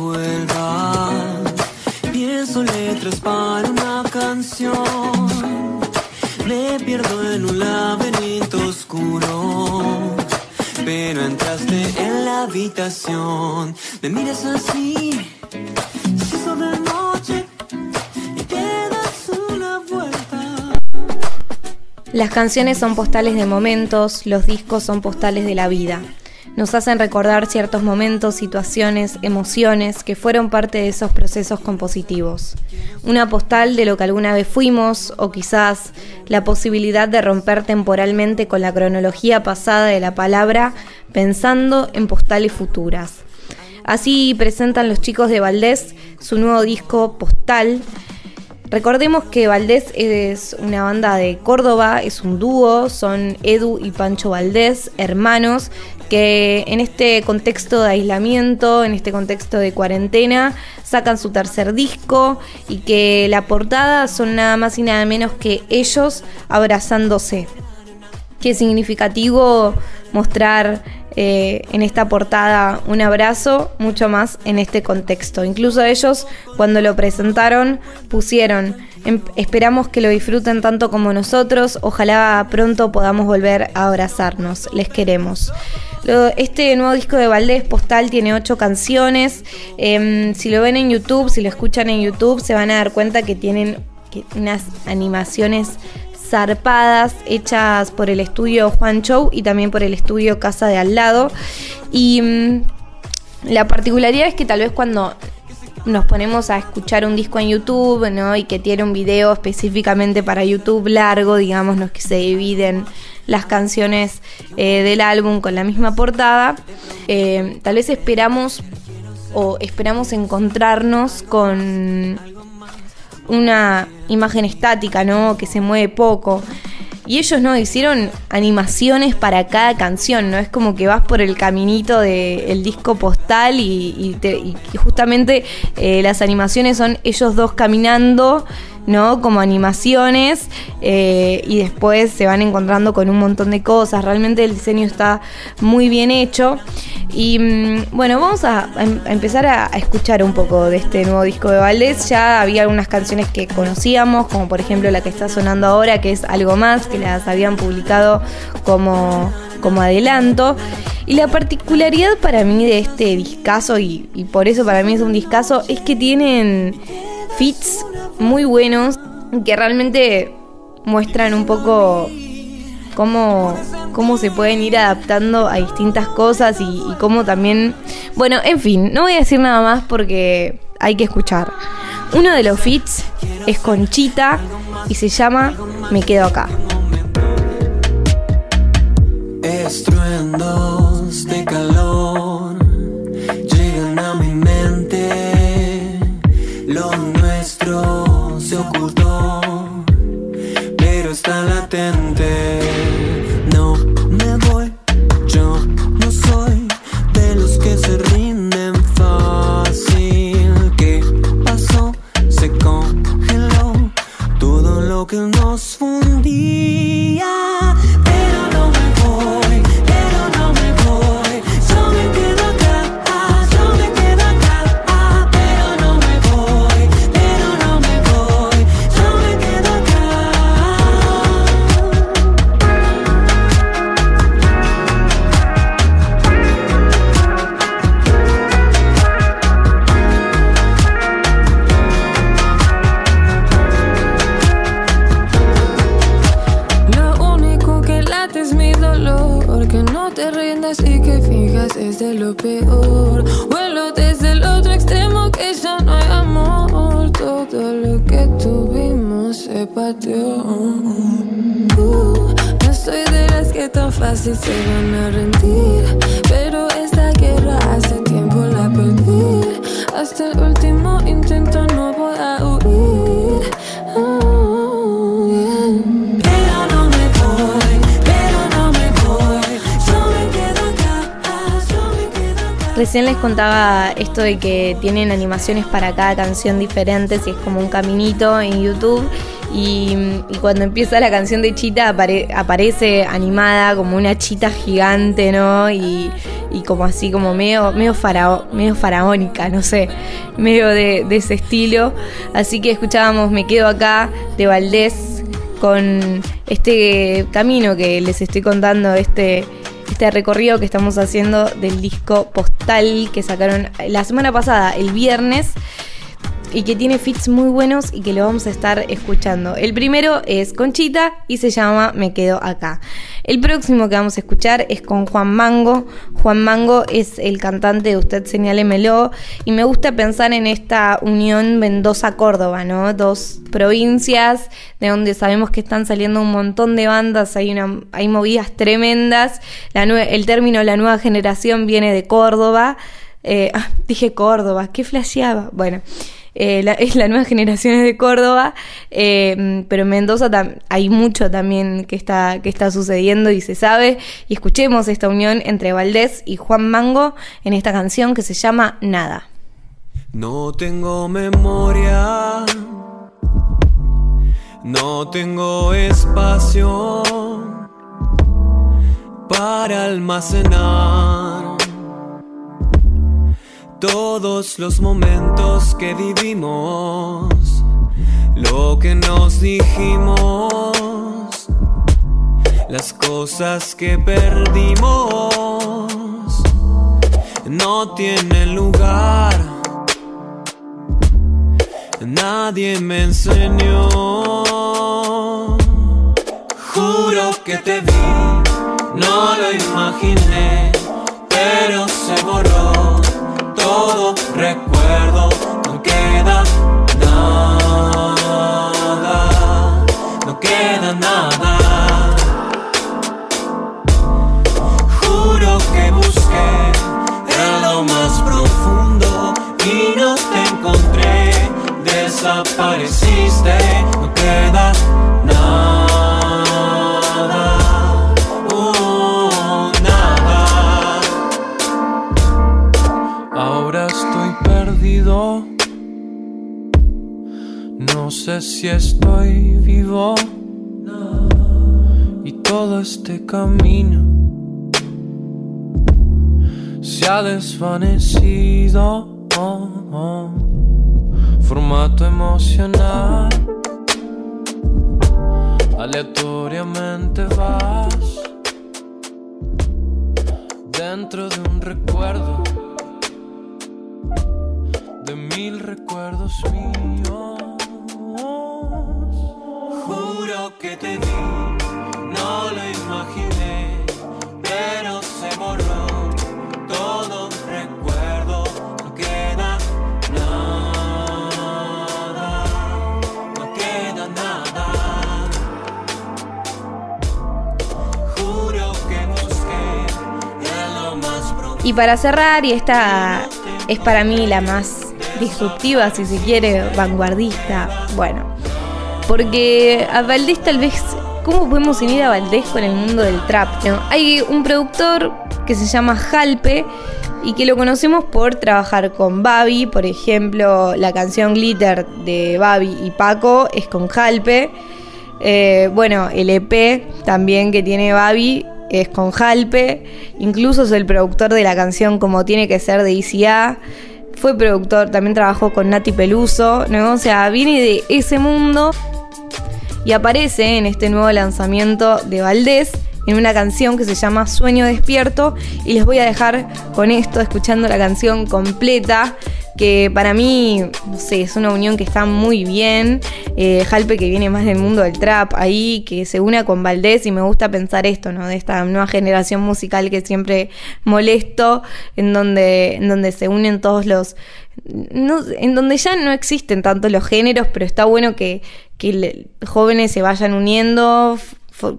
vuelvas. Pienso letras para una canción. Me pierdo en un laberinto oscuro. Pero entraste en la habitación. Me miras así. De noche. Y una vuelta. Las canciones son postales de momentos, los discos son postales de la vida. Nos hacen recordar ciertos momentos, situaciones, emociones que fueron parte de esos procesos compositivos. Una postal de lo que alguna vez fuimos o quizás la posibilidad de romper temporalmente con la cronología pasada de la palabra pensando en postales futuras. Así presentan los chicos de Valdés su nuevo disco Postal Recordemos que Valdés es una banda de Córdoba, es un dúo, son Edu y Pancho Valdés, hermanos, que en este contexto de aislamiento, en este contexto de cuarentena, sacan su tercer disco y que la portada son nada más y nada menos que ellos abrazándose. Qué significativo mostrar eh, en esta portada un abrazo, mucho más en este contexto. Incluso ellos, cuando lo presentaron, pusieron, em, esperamos que lo disfruten tanto como nosotros, ojalá pronto podamos volver a abrazarnos, les queremos. Este nuevo disco de Valdés Postal tiene ocho canciones. Em, si lo ven en YouTube, si lo escuchan en YouTube, se van a dar cuenta que tienen unas animaciones zarpadas hechas por el estudio Juan Chow y también por el estudio Casa de Al lado. Y mm, la particularidad es que tal vez cuando nos ponemos a escuchar un disco en YouTube, ¿no? Y que tiene un video específicamente para YouTube largo, digamos, no es que se dividen las canciones eh, del álbum con la misma portada. Eh, tal vez esperamos o esperamos encontrarnos con una imagen estática, ¿no? Que se mueve poco. Y ellos no hicieron animaciones para cada canción, ¿no? Es como que vas por el caminito del disco postal y, justamente eh, las animaciones son ellos dos caminando ¿no? Como animaciones eh, y después se van encontrando con un montón de cosas. Realmente el diseño está muy bien hecho. Y mm, bueno, vamos a, em, empezar a, escuchar un poco de este nuevo disco de Valdés. Ya había algunas canciones que conocíamos, como por ejemplo la que está sonando ahora, que es Algo Más, que las habían publicado como, como adelanto. Y la particularidad para mí de este discazo, y, y por eso para mí es un discazo, es que tienen fits muy buenos que realmente muestran un poco cómo, cómo se pueden ir adaptando a distintas cosas y, y cómo también... Bueno, en fin, no voy a decir nada más porque hay que escuchar. Uno de los fits es Conchita y se llama Me quedo acá. Estruendos latente. Rindas y que fijas es de lo peor. Vuelo desde el otro extremo que ya no hay amor. Todo lo que tuvimos se pateó. Uh, no soy de las que tan fácil se van a rendir. Pero esta guerra hace tiempo la perdí. Hasta el último intento Recién les contaba esto de que tienen animaciones para cada canción diferentes y es como un caminito en YouTube. Y, cuando empieza la canción de Chita apare- aparece animada como una chita gigante, ¿no? Y, como así, como medio, medio, medio faraónica, no sé, medio de, de ese estilo. Así que escuchábamos Me Quedo Acá de Valdés con este camino que les estoy contando, este este recorrido que estamos haciendo del disco postal que sacaron la semana pasada, el viernes y que tiene fits muy buenos y que lo vamos a estar escuchando. El primero es Conchita y se llama Me quedo acá. El próximo que vamos a escuchar es con Juan Mango. Juan Mango es el cantante de Usted Señálemelo y me gusta pensar en esta unión Mendoza-Córdoba, ¿no? Dos provincias de donde sabemos que están saliendo un montón de bandas, hay, una, hay movidas tremendas. el término la nueva generación viene de Córdoba. Eh, dije Córdoba, qué flasheaba. Bueno, eh, es la nueva generación de Córdoba, eh, pero en Mendoza hay mucho también que está, que está sucediendo y se sabe. Y escuchemos esta unión entre Valdés y Juan Mango en esta canción que se llama Nada. No tengo memoria, no tengo espacio para almacenar todos los momentos que vivimos, lo que nos dijimos, las cosas que perdimos, no tienen lugar. Nadie me enseñó. Juro que te vi, no lo imaginé, pero se borró todo recuerdo, no queda nada, no queda nada. Juro que busqué en lo más profundo y no te encontré, desapareciste, si estoy vivo. Y todo este camino se ha desvanecido. Formato emocional, aleatoriamente vas dentro de un recuerdo, de mil recuerdos míos que te di, no lo imaginé, pero se borró todo recuerdo, no queda nada, no queda nada. Juro que busqué en lo más profundo. Y para cerrar, y esta es para mí la más disruptiva, si se quiere, vanguardista, bueno porque a Valdés tal vez, ¿cómo podemos unir a Valdés con el mundo del trap? Hay un productor que se llama Jalpe y que lo conocemos por trabajar con Babi, por ejemplo, la canción Glitter de Babi y Paco es con Jalpe. Eh, bueno, el EP también que tiene Babi es con Jalpe. Incluso es el productor de la canción Como tiene que ser de ICA. Fue productor, también trabajó con Nati Peluso, ¿no? O sea, viene de ese mundo y aparece en este nuevo lanzamiento de Valdés en una canción que se llama Sueño Despierto. Y les voy a dejar con esto escuchando la canción completa que para mí, no sé, es una unión que está muy bien. Eh, Jalpe que viene más del mundo del trap ahí, que se une con Valdés y me gusta pensar esto, ¿no? De esta nueva generación musical que siempre molesto, en donde, en donde se unen todos los... en donde ya no existen tanto los géneros, pero está bueno que, que jóvenes se vayan uniendo,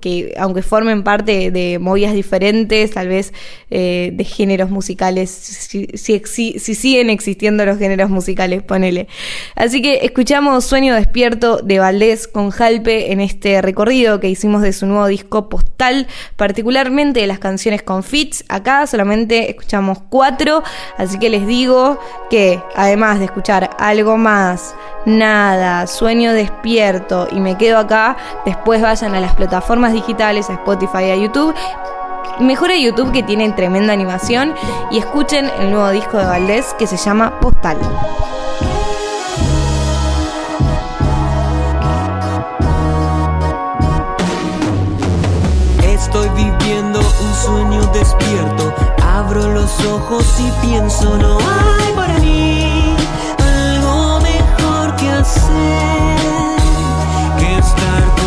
que aunque formen parte de movidas diferentes, tal vez eh, de géneros musicales, si, si, siguen existiendo los géneros musicales, ponele. Así que escuchamos Sueño Despierto de Valdés con Jalpe en este recorrido que hicimos de su nuevo disco postal, particularmente de las canciones con fits. Acá solamente escuchamos cuatro, así que les digo que además de escuchar algo más, nada, sueño despierto y me quedo acá, después vayan a las plataformas digitales, a Spotify, a YouTube Mejor a YouTube que tiene tremenda animación y escuchen el nuevo disco de Valdés que se llama Postal. Estoy viviendo un sueño despierto. Abro los ojos y pienso, no hay para mí algo mejor que hacer que estar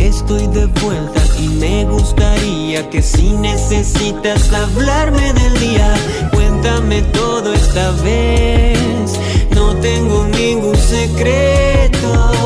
Estoy de vuelta y me gustaría que si necesitas hablarme del día, cuéntame todo esta vez. No tengo ningún secreto.